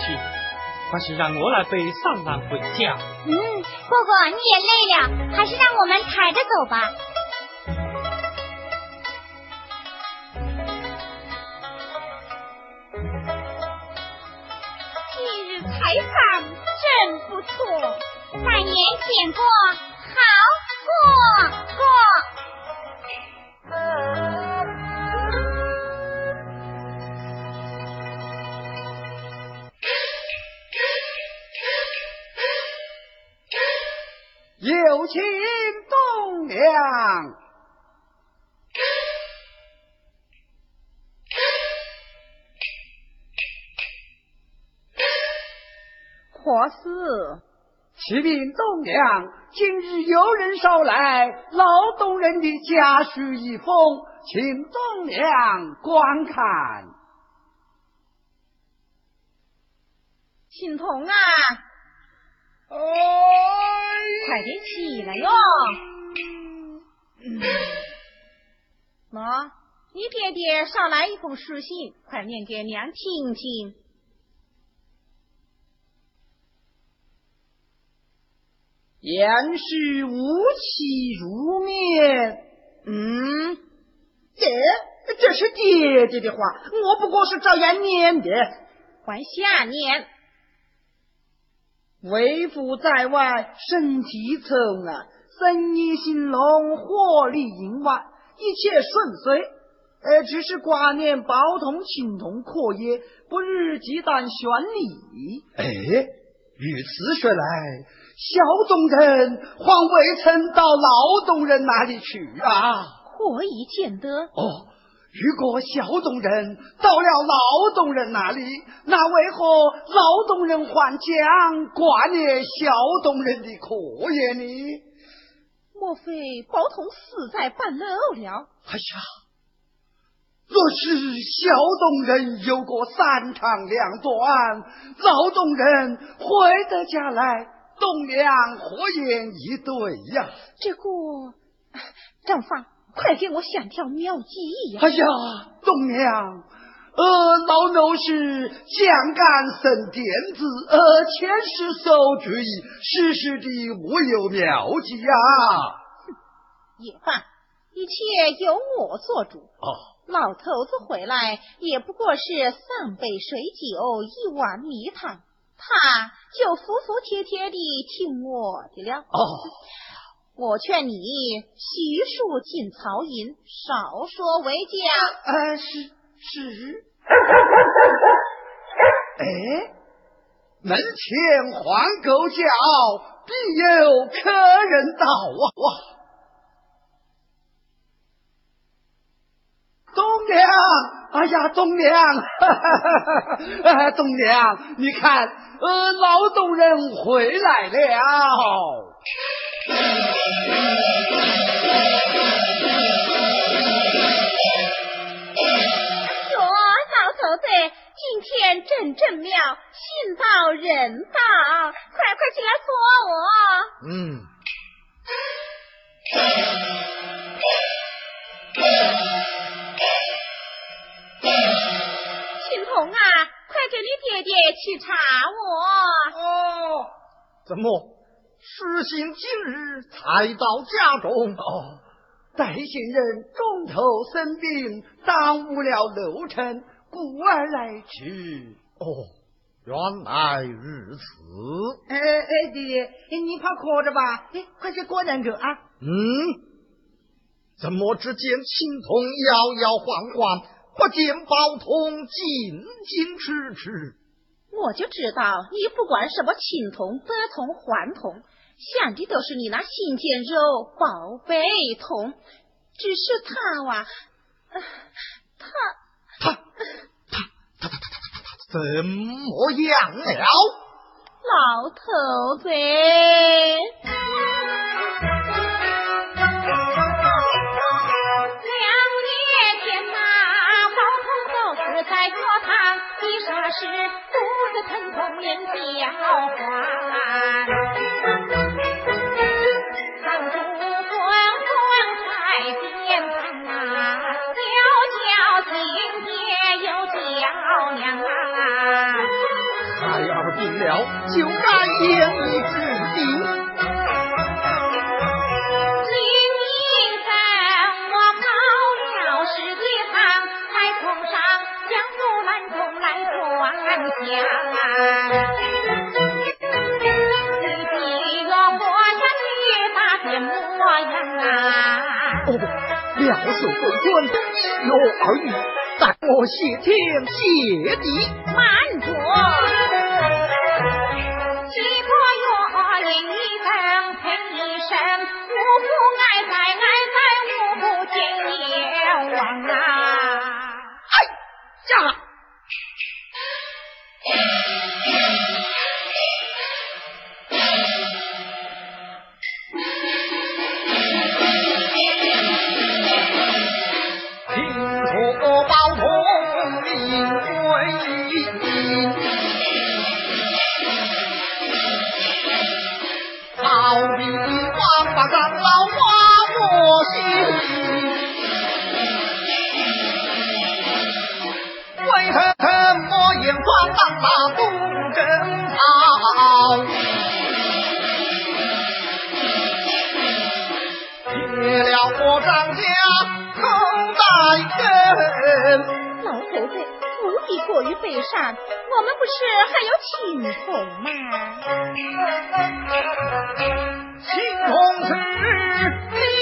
去，还是让我来背丧郎回家。嗯，哥哥你也累了，还是让我们抬着走吧。今日采访真不错，百年见过，好过启禀东梁，今日有人捎来劳动人的家书一封，请栋梁观看。青铜啊！哎，快点起来哟！妈，你爹爹捎来一封书信，快念给娘听听。言是无期如面。嗯，这这是爹爹的话，我不过是照样念的。还下念。为父在外，身体丑啊，生意兴隆，获利盈万，一切顺遂。呃，只是挂念宝同、情同可也，不如鸡蛋选礼。哎，如此说来，小东人还未曾到劳动人那里去啊？何以见得。哦。如果小东人到了劳动人那里，那为何劳动人还将挂念小东人的可言呢？莫非包同死在半路了？哎呀，若是小东人有个三长两短，劳动人回得家来，栋梁何言一对呀？这个丈夫。快给我想条妙计呀！哎呀，栋梁，呃，老奴是将干生点子，呃，前世受主意，时时的无有妙计呀。也罢，一切由我做主。哦，老头子回来也不过是三杯水酒，一碗米汤，他就服服帖帖的听我的了。哦。我劝你悉数进曹营，少说为佳。呃，是是。哎，门前黄狗叫，必有客人到啊！哇，东娘，哎呀，东娘，东娘，你看，呃，劳动人回来了。说老头子，今天真正妙，信到人到，快快起来坐我。嗯。青铜啊，快给你爹爹去查我。哦，怎么？实行今日才到家中，哦，带行人中途生病，耽误了路程，故而来迟。哦，原来如此。哎哎，爹爹，你怕渴着吧？哎，快去过两个啊。嗯，怎么只见青铜摇摇晃晃，不见宝铜紧紧迟迟？我就知道你不管什么青铜、白铜、黄铜。想的都是你那新鲜肉宝贝铜，只是他哇，他他他他他他他他他怎么样了？老头子，是肚子疼痛连叫唤，堂啊，亲爹娘啊。孩儿病了，就该言以治病。你比我活下去大变模样啊！哦，了受贵尊，一约二语，待我谢天谢地。慢着，于北上，我们不是还有青铜吗？青铜是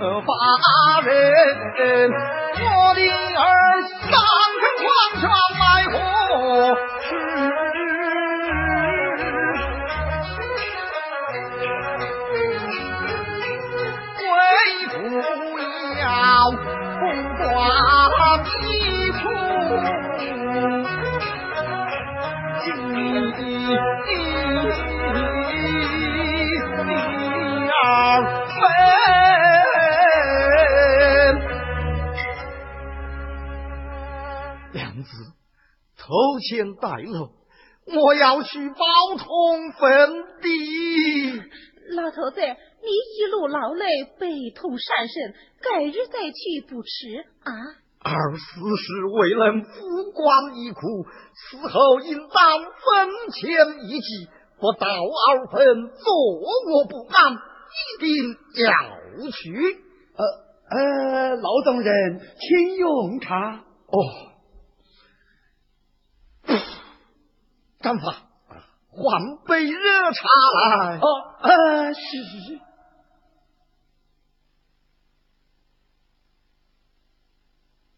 八人？我的儿娘子，头前带路，我要去包通坟地。老头子，你一路劳累，悲痛善神，改日再去不迟啊！儿死时未能复光一哭，死后应当分钱一祭，不到二分，坐卧不安，一定要去。呃呃，老丈人，请用茶。哦，干法，换杯热茶来。哦，呃，是是是。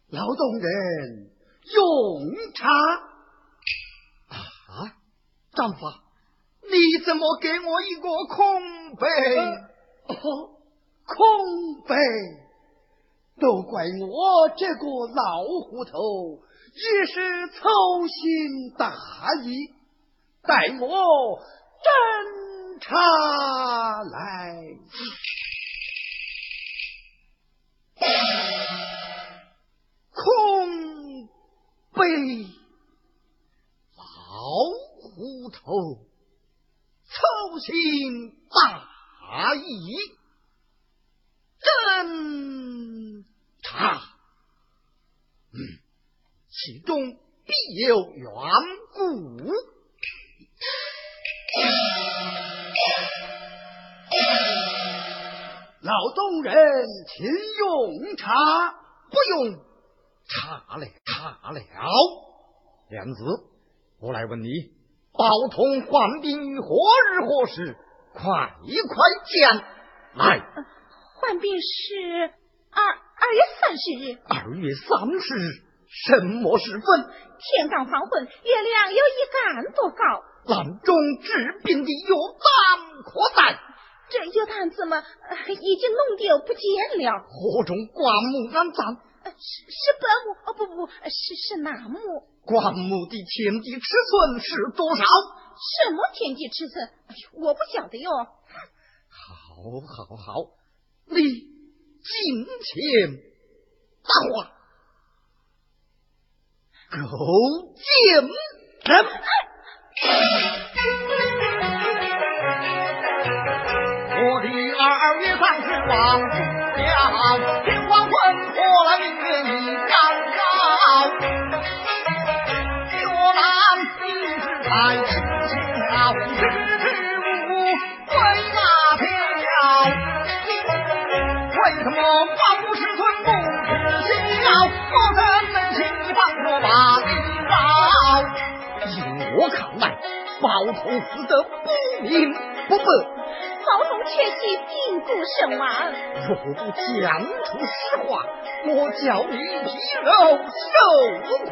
劳动人，用茶。啊，丈夫，你怎么给我一个空杯？哦，空杯，都怪我这个老糊涂，一时粗心大意，待我斟茶来。空杯，老虎头，粗心大意，斟茶，嗯，其中必有缘故。老东人，请用茶。不用茶了，茶了。娘子，我来问你，宝同患病于何日何时？快快讲来。患病是二二月三十日。二月三十日，什么时分？天刚黄昏，月亮有一杆多高。郎中治病的药单可在？这药单怎么、呃、已经弄丢不见了？火中棺木安葬？呃、是是本木哦，不不不，是是楠木。棺木的天地尺寸是多少？什么天地尺寸？哎呦，我不晓得哟。好，好，好，你金钱大话，勾践人。我的二月三十望不了，天黄昏破了明月一丈高。若兰一直在痴情痴痴无为哪条？为什么包同死得不明不白。包同确系病故身亡。若不讲出实话，我叫你皮肉受苦。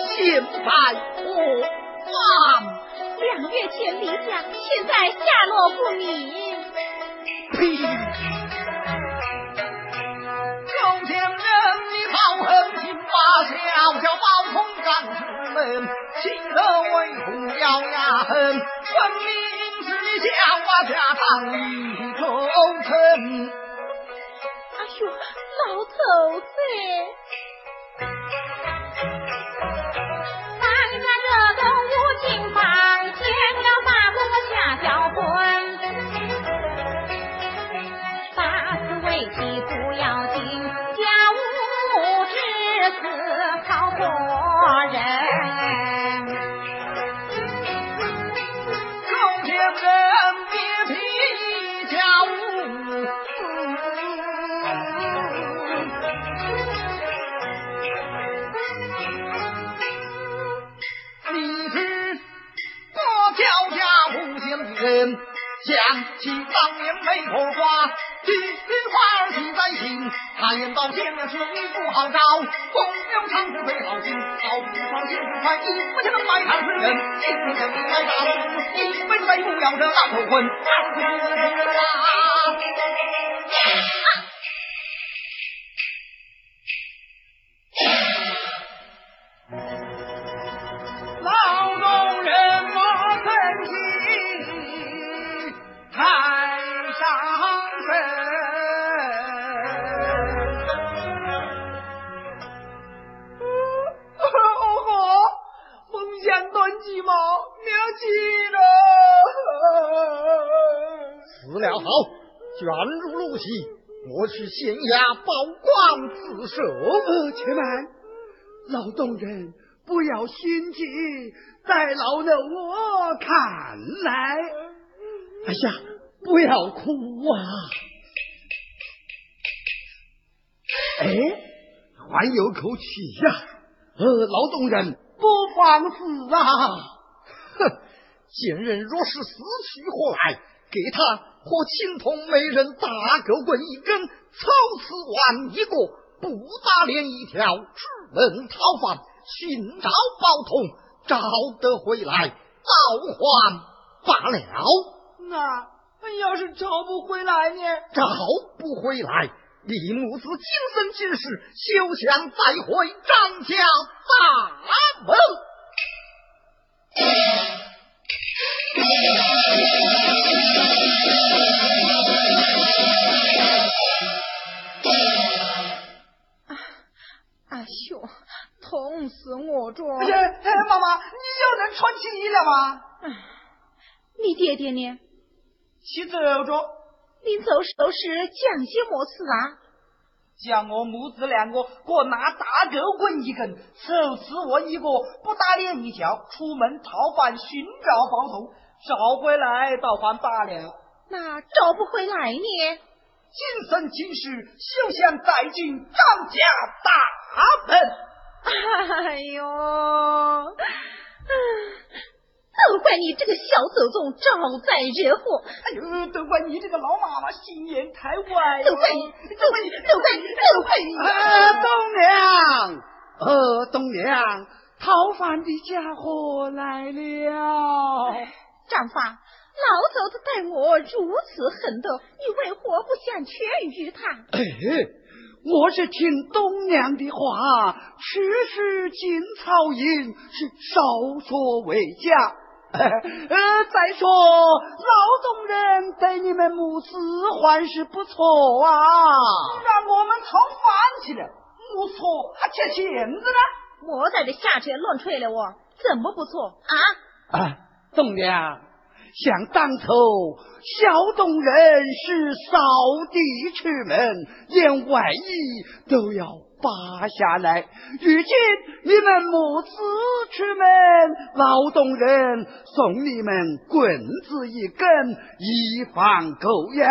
现在何方？两月前离家，现在下落不明。呸！从前人你好狠心把小小包同赶出门，气得为父咬牙恨，分明。将我家当一头城。哎呦，老头子！言道见面是你不好找，风流长不最好心。好不放心不快，一不能埋汰世人。今天将你来大路，一辈子不要这大头婚。我去县衙报官自首。呃，且慢，老东人不要心急，待老的我看来。哎呀，不要哭啊！哎，还有口气呀！呃，老东人不妨死啊！哼，贱人若是死去活来，给他。和青铜美人大狗棍一根，抽刺完一个，不打脸一条，出门讨饭，寻找宝通，找得回来，倒还罢了。那要是找不回来呢？找不回来，李母子今生今世休想再回张家大门。痛死我着！妈妈，你又能穿起衣了吗？你爹爹呢？去走着。临走时讲些么事啊？叫我母子两个各拿大狗棍一根，手持我一个，不打脸一脚，出门讨饭寻找报童，找回来倒还罢了。那找不回来呢？今生今世休想再进张家大门。哎呦！都怪你这个小祖宗招灾惹祸！哎呦，都怪你这个老妈妈心眼太歪！都怪你，都怪你，都怪你，都怪你！啊，东娘，呃，东娘，讨饭的家伙来了。丈夫，老头子待我如此狠毒，你为何不想劝喻他？哎，我是听东娘的话，此事进草营是少说为佳。呃，再说老东人对你们母子还是不错啊，让我们讨饭去了，不错，还缺钱子呢。我在这下车乱吹了，我怎么不错啊？啊，东娘，想当初小动人是扫地出门，连外衣都要。扒下来！如今你们母子出门，劳动人送你们棍子一根，以防狗咬；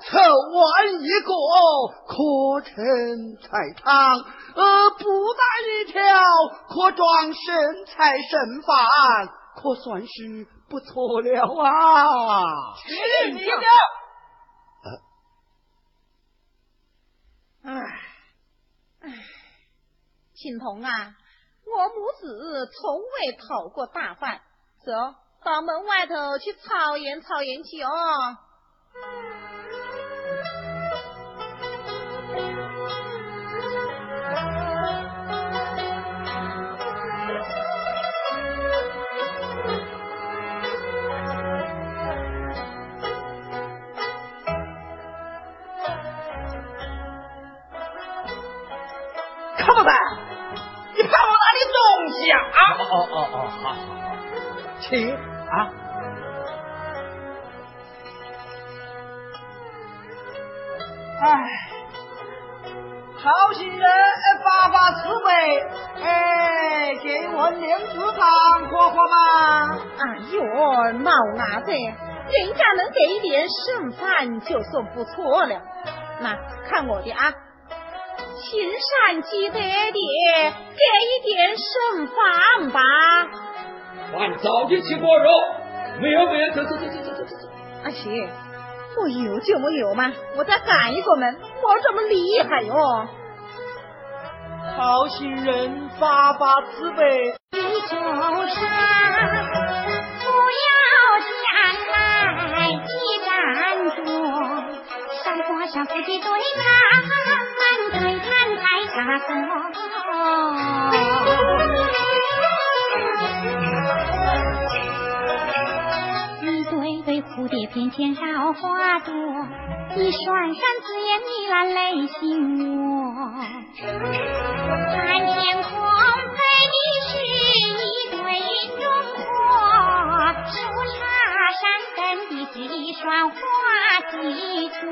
凑完一个，可盛菜汤；呃，布袋一条，可装剩菜剩饭，可算是不错了啊！去你的！哎。青铜啊，我母子从未讨过大饭，走到门外头去草原草原去哦。哦哦哦，好好好，请啊！哎，好心人发发慈悲，哎，给我娘子汤喝喝嘛！哎呦，老伢子，人家能给一点剩饭就算不错了。那看我的啊！亲善积德的，给一点剩饭吧。饭早就吃过肉，没有没有，走走走走走走走。阿七，我有就没有嘛，我再赶一个门，我这么厉害哟。好心人发发慈悲，你就是不要前来记站住，山坡上自己对谈，对谈太洒脱。一对对蝴蝶翩翩绕花朵，一双双紫眼迷蓝泪心窝。看天空飞的是一对云中鹤，树杈上跟的是一双花季镯。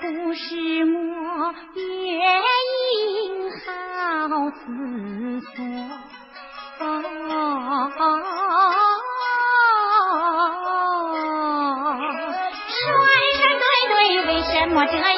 不是我月影好似梭，双双对对为什么这样？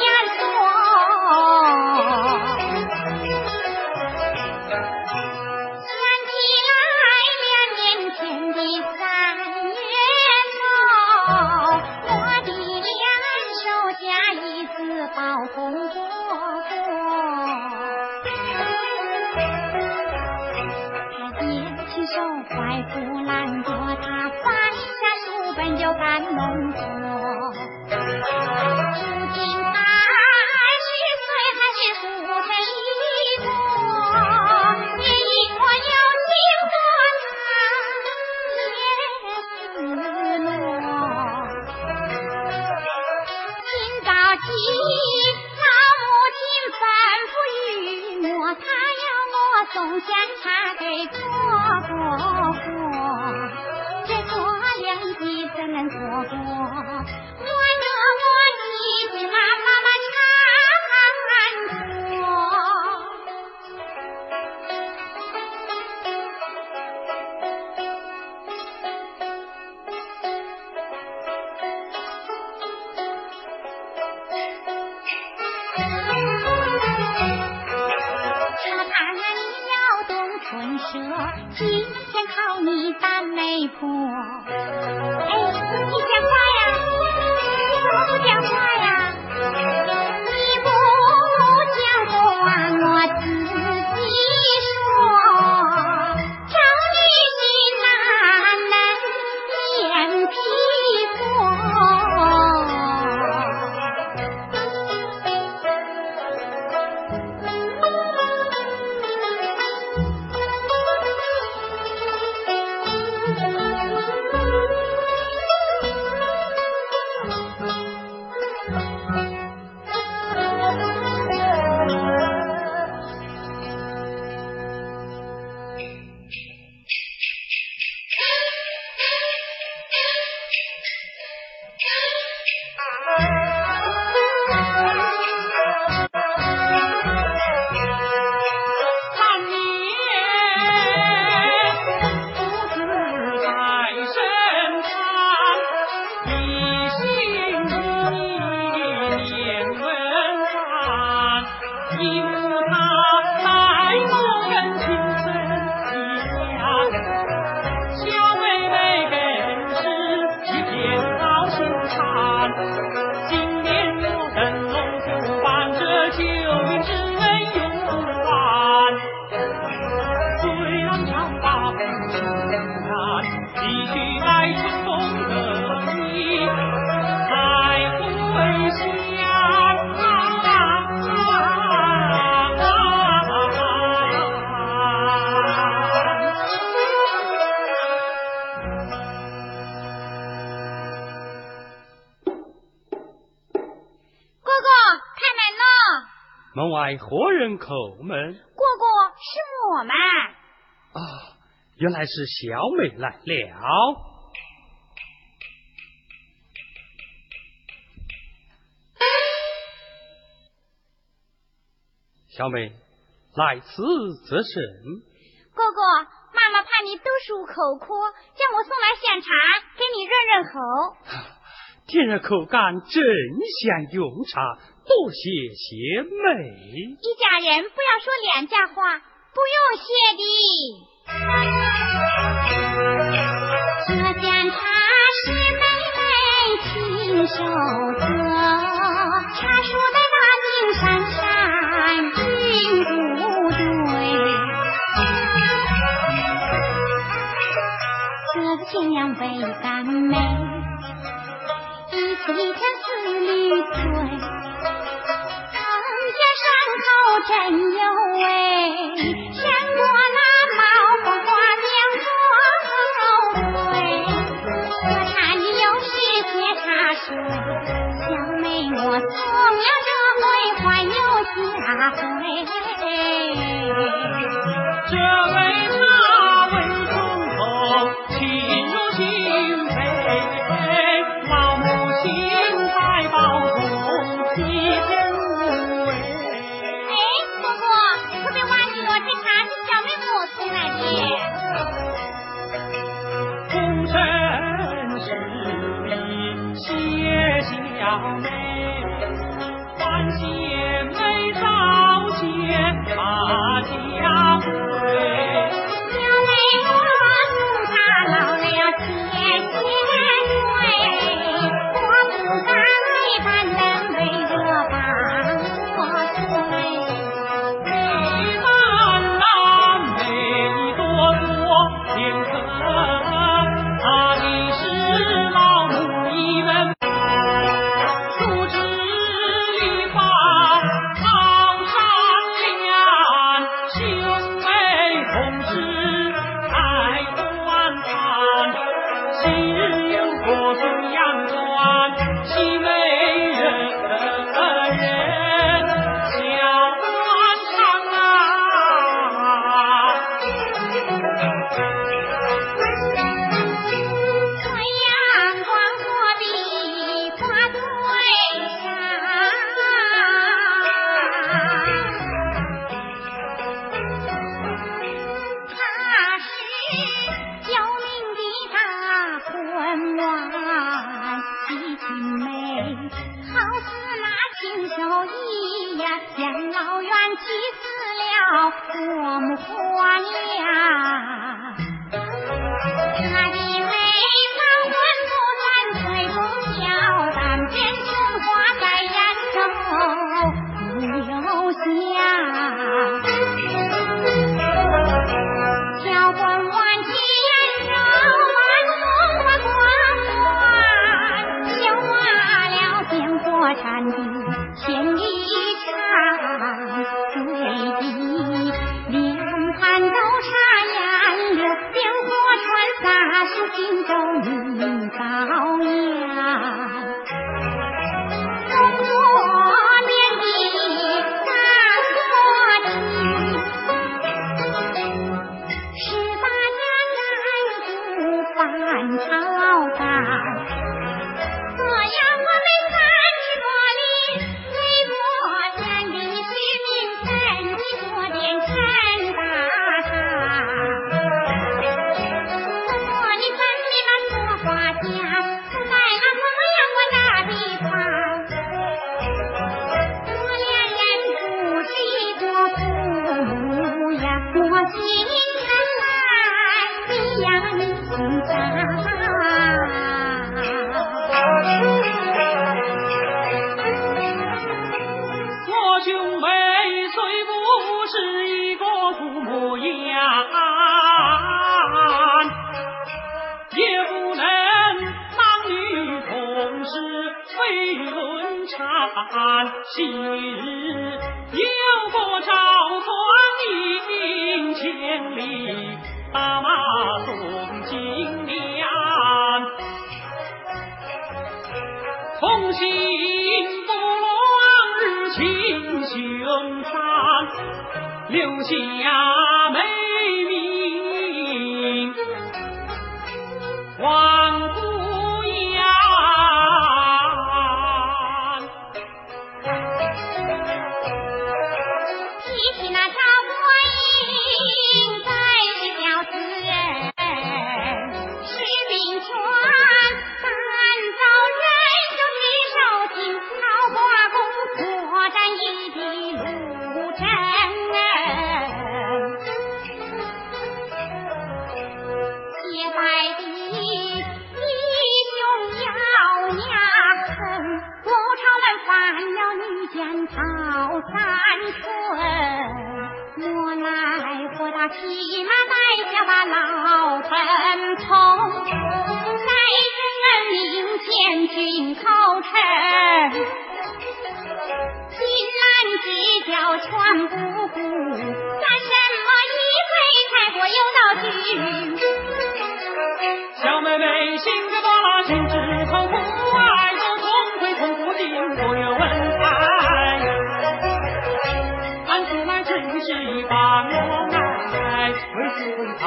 人过过门外何人口门？哥哥，是我们。啊，原来是小美来了。小美，来此则甚。哥哥，妈妈怕你读书口渴，叫我送来现茶给你润润喉。天热，口干，真想用茶。多谢贤妹，一家人不要说两家话，不用谢的。这盏茶是妹妹亲手做，茶树在大岭山上并不对。这个新娘白干美。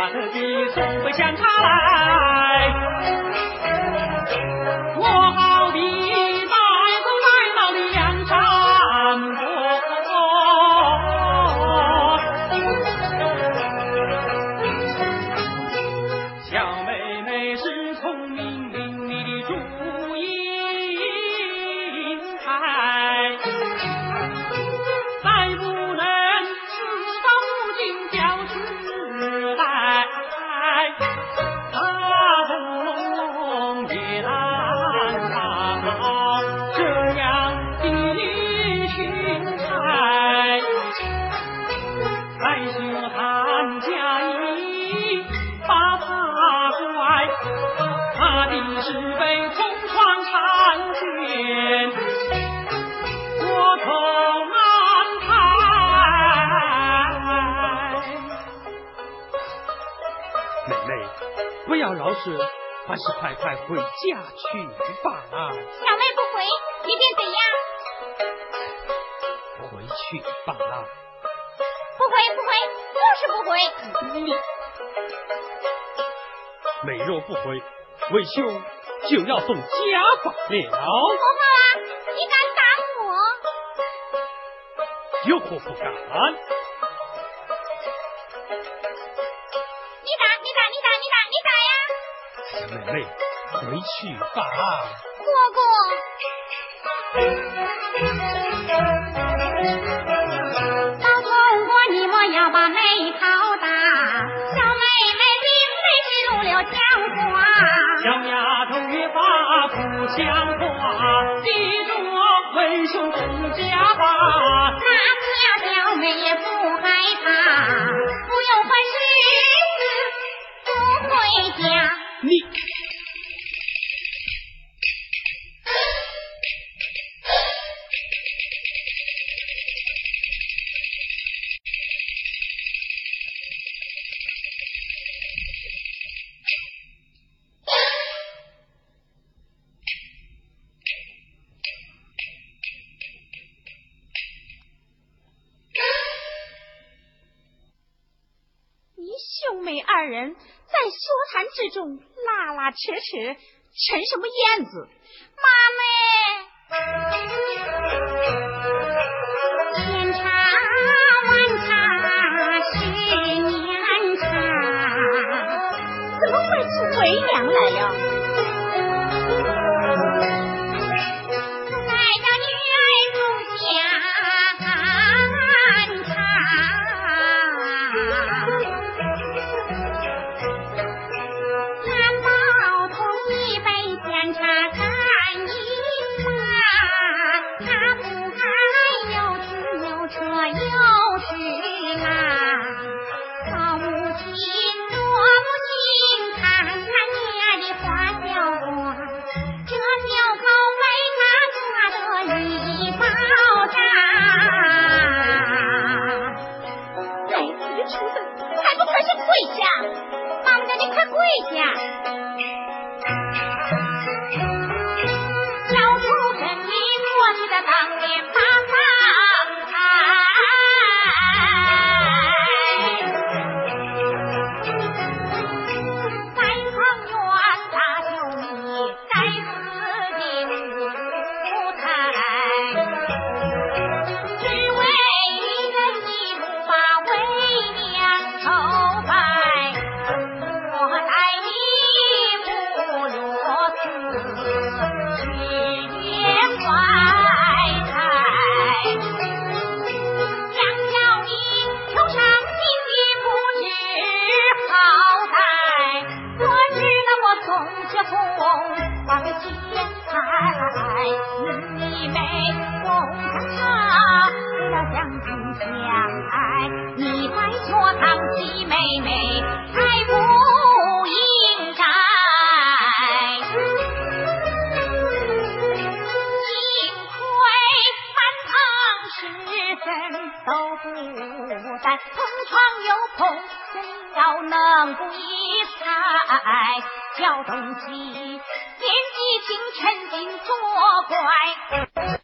的弟送回香茶来，还是快快回家去吧。小妹不回，你便怎样？回去吧。不回，不回，就是不回。你，美若不回，为兄就要送家法了。不好啊！你敢打我？有何不敢？回去吧。哥哥，老同哥，你莫要把眉头打，小妹妹并非是入了江花。小丫头越发不像话，种拉拉扯扯，成什么燕子？望见她与你们共饮茶为了相亲相爱你在学堂亲妹妹太不应该幸亏满堂师生都不在同床有同枕要能共忆才小东西年纪轻轻竟作怪